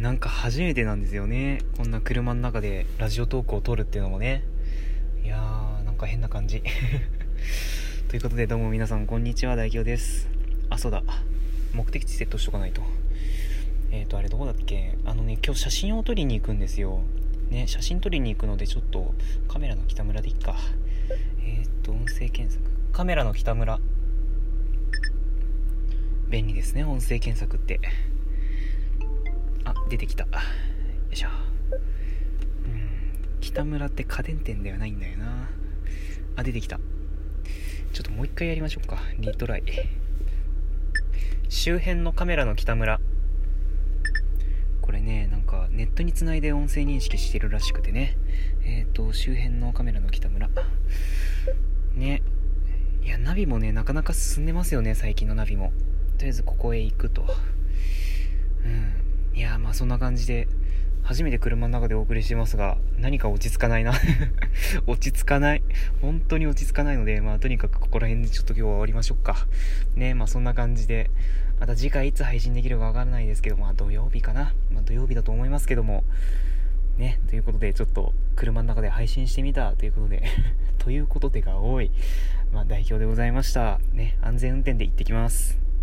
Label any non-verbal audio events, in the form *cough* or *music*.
なんか初めてなんですよね。こんな車の中でラジオトークを撮るっていうのもね。いやーなんか変な感じ。*laughs* ということでどうも皆さんこんにちは。大京です。あそうだ。目的地セットしとかないと。えっ、ー、とあれどこだっけ？あのね今日写真を撮りに行くんですよ。ね写真撮りに行くのでちょっとカメラの北村でいっか。えっ、ー、と音声検索。カメラの北村。便利ですね音声検索って。出てきた。よいしょ。うん。北村って家電店ではないんだよな。あ出てきた。ちょっともう一回やりましょうか。リトライ。周辺のカメラの北村。これねなんかネットにつないで音声認識してるらしくてね。えっ、ー、と周辺のカメラの北村。ね。いやナビもねなかなか進んでますよね最近のナビも。とりあえずここへ行くと。まあそんな感じで、初めて車の中でお送りしてますが、何か落ち着かないな *laughs* 落ち着かない。本当に落ち着かないので、まあとにかくここら辺でちょっと今日は終わりましょうか。ね、まあそんな感じで、また次回いつ配信できるかわからないですけど、まあ土曜日かな。まあ土曜日だと思いますけども、ね、ということでちょっと車の中で配信してみたということで *laughs* ということでが多い、まあ代表でございました。ね、安全運転で行ってきます。